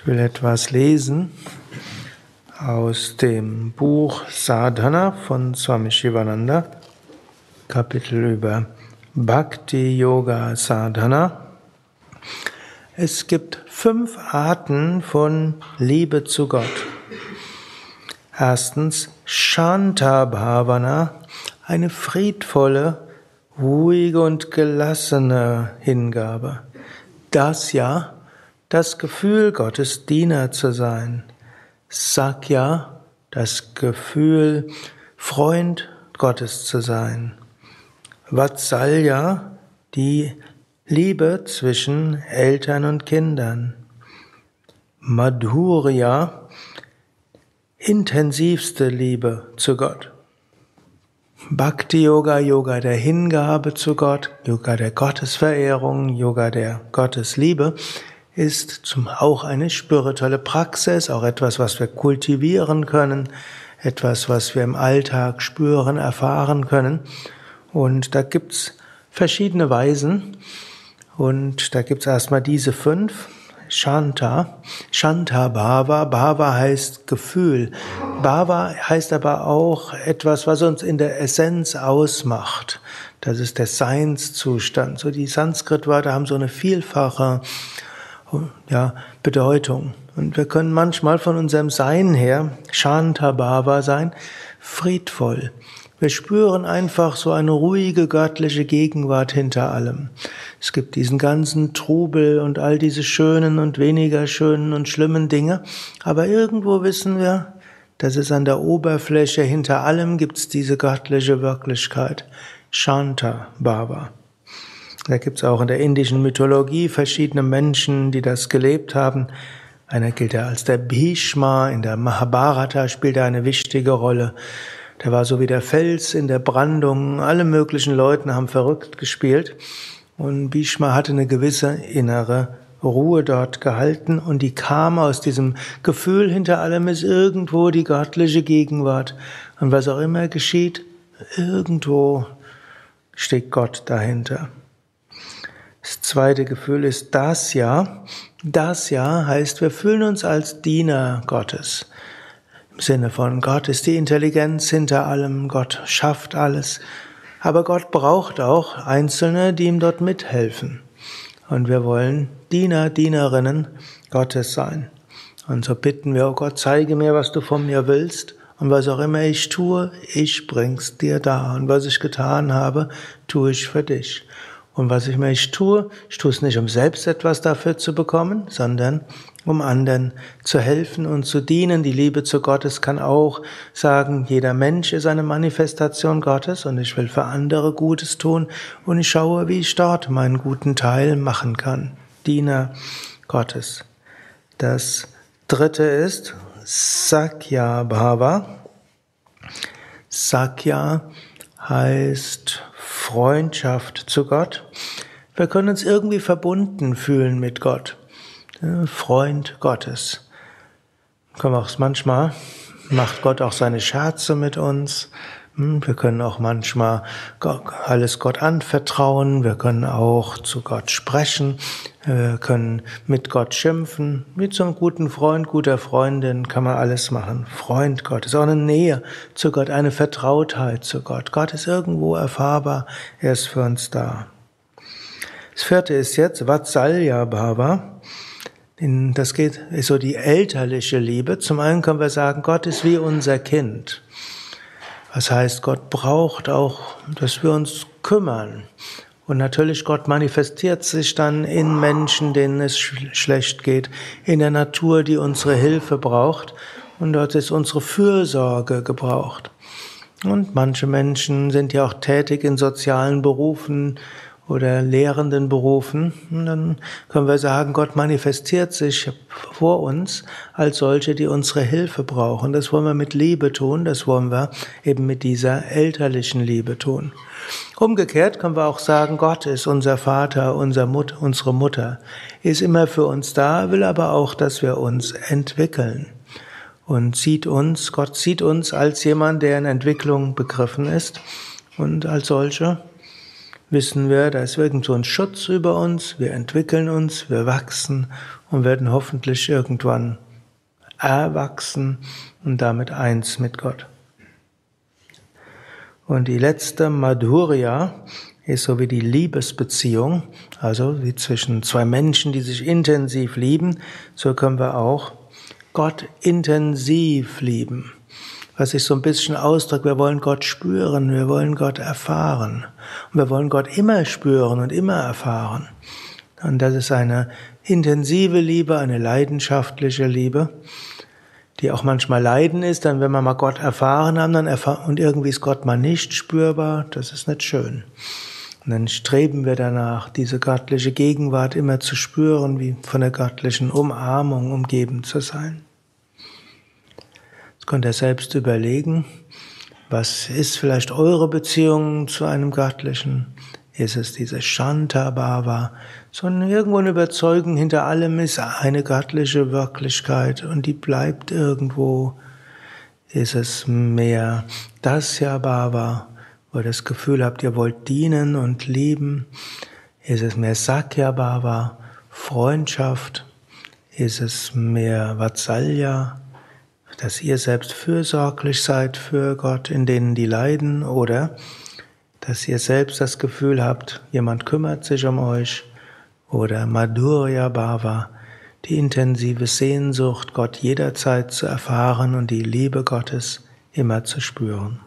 Ich will etwas lesen aus dem Buch Sadhana von Swami Shivananda, Kapitel über Bhakti Yoga Sadhana. Es gibt fünf Arten von Liebe zu Gott. Erstens Shanta Bhavana, eine friedvolle, ruhige und gelassene Hingabe. Das ja das Gefühl, Gottes Diener zu sein. Sakya, das Gefühl, Freund Gottes zu sein. Vatsalya, die Liebe zwischen Eltern und Kindern. Madhurya, intensivste Liebe zu Gott. Bhakti Yoga, Yoga der Hingabe zu Gott, Yoga der Gottesverehrung, Yoga der Gottesliebe ist zum, auch eine spirituelle Praxis, auch etwas, was wir kultivieren können, etwas, was wir im Alltag spüren, erfahren können. Und da gibt's verschiedene Weisen. Und da gibt's erstmal diese fünf. Shanta, Shanta Bhava. Bhava heißt Gefühl. Bhava heißt aber auch etwas, was uns in der Essenz ausmacht. Das ist der Seinszustand. So die Sanskrit-Wörter haben so eine vielfache ja, Bedeutung. Und wir können manchmal von unserem Sein her Shantabhava sein, friedvoll. Wir spüren einfach so eine ruhige göttliche Gegenwart hinter allem. Es gibt diesen ganzen Trubel und all diese schönen und weniger schönen und schlimmen Dinge, aber irgendwo wissen wir, dass es an der Oberfläche hinter allem gibt es diese göttliche Wirklichkeit. Shanta Bhava. Da gibt es auch in der indischen Mythologie verschiedene Menschen, die das gelebt haben. Einer gilt ja als der Bhishma, in der Mahabharata spielt er eine wichtige Rolle. Der war so wie der Fels in der Brandung. Alle möglichen Leute haben verrückt gespielt. Und Bhishma hatte eine gewisse innere Ruhe dort gehalten und die kam aus diesem Gefühl, hinter allem ist irgendwo die göttliche Gegenwart. Und was auch immer geschieht, irgendwo steht Gott dahinter. Das zweite Gefühl ist das Ja. Das Ja heißt, wir fühlen uns als Diener Gottes. Im Sinne von Gott ist die Intelligenz hinter allem, Gott schafft alles. Aber Gott braucht auch Einzelne, die ihm dort mithelfen. Und wir wollen Diener, Dienerinnen Gottes sein. Und so bitten wir, oh Gott, zeige mir, was du von mir willst. Und was auch immer ich tue, ich bring's dir da. Und was ich getan habe, tue ich für dich. Und was ich mir tue, ich tue es nicht, um selbst etwas dafür zu bekommen, sondern um anderen zu helfen und zu dienen. Die Liebe zu Gottes kann auch sagen, jeder Mensch ist eine Manifestation Gottes und ich will für andere Gutes tun und ich schaue, wie ich dort meinen guten Teil machen kann. Diener Gottes. Das dritte ist Sakya Bhava. Sakya heißt Freundschaft zu Gott. Wir können uns irgendwie verbunden fühlen mit Gott. Freund Gottes. Können wir auch manchmal, macht Gott auch seine Scherze mit uns. Hm, wir können auch manchmal alles Gott anvertrauen. Wir können auch zu Gott sprechen. Wir können mit Gott schimpfen. Mit so einem guten Freund, guter Freundin kann man alles machen. Freund Gott ist auch eine Nähe zu Gott, eine Vertrautheit zu Gott. Gott ist irgendwo erfahrbar. Er ist für uns da. Das vierte ist jetzt Vatsalya Bhava. Das geht, ist so die elterliche Liebe. Zum einen können wir sagen, Gott ist wie unser Kind. Das heißt, Gott braucht auch, dass wir uns kümmern. Und natürlich, Gott manifestiert sich dann in Menschen, denen es schlecht geht, in der Natur, die unsere Hilfe braucht. Und dort ist unsere Fürsorge gebraucht. Und manche Menschen sind ja auch tätig in sozialen Berufen, oder lehrenden Berufen, dann können wir sagen, Gott manifestiert sich vor uns als solche, die unsere Hilfe brauchen. Das wollen wir mit Liebe tun, das wollen wir eben mit dieser elterlichen Liebe tun. Umgekehrt können wir auch sagen, Gott ist unser Vater, unser Mut, unsere Mutter, ist immer für uns da, will aber auch, dass wir uns entwickeln. Und sieht uns, Gott sieht uns als jemand, der in Entwicklung begriffen ist und als solche wissen wir, da ist irgend so ein Schutz über uns, wir entwickeln uns, wir wachsen und werden hoffentlich irgendwann erwachsen und damit eins mit Gott. Und die letzte Madhurya ist so wie die Liebesbeziehung, also wie zwischen zwei Menschen, die sich intensiv lieben, so können wir auch Gott intensiv lieben. Was sich so ein bisschen ausdrückt, wir wollen Gott spüren, wir wollen Gott erfahren. Und wir wollen Gott immer spüren und immer erfahren. Und das ist eine intensive Liebe, eine leidenschaftliche Liebe die auch manchmal Leiden ist, dann wenn wir mal Gott erfahren haben, dann erfahren, und irgendwie ist Gott mal nicht spürbar, das ist nicht schön. Und dann streben wir danach, diese göttliche Gegenwart immer zu spüren, wie von der göttlichen Umarmung umgeben zu sein. Könnt ihr selbst überlegen, was ist vielleicht eure Beziehung zu einem Göttlichen? Ist es diese Shantabhava, sondern irgendwo eine Überzeugung hinter allem ist eine göttliche Wirklichkeit und die bleibt irgendwo. Ist es mehr Dasya Bhava, wo ihr das Gefühl habt, ihr wollt dienen und lieben? Ist es mehr Sakya Bhava, Freundschaft? Ist es mehr Vatsalya, dass ihr selbst fürsorglich seid für Gott, in denen die leiden? Oder dass ihr selbst das Gefühl habt, jemand kümmert sich um euch, oder Madhurya Bhava, die intensive Sehnsucht, Gott jederzeit zu erfahren und die Liebe Gottes immer zu spüren.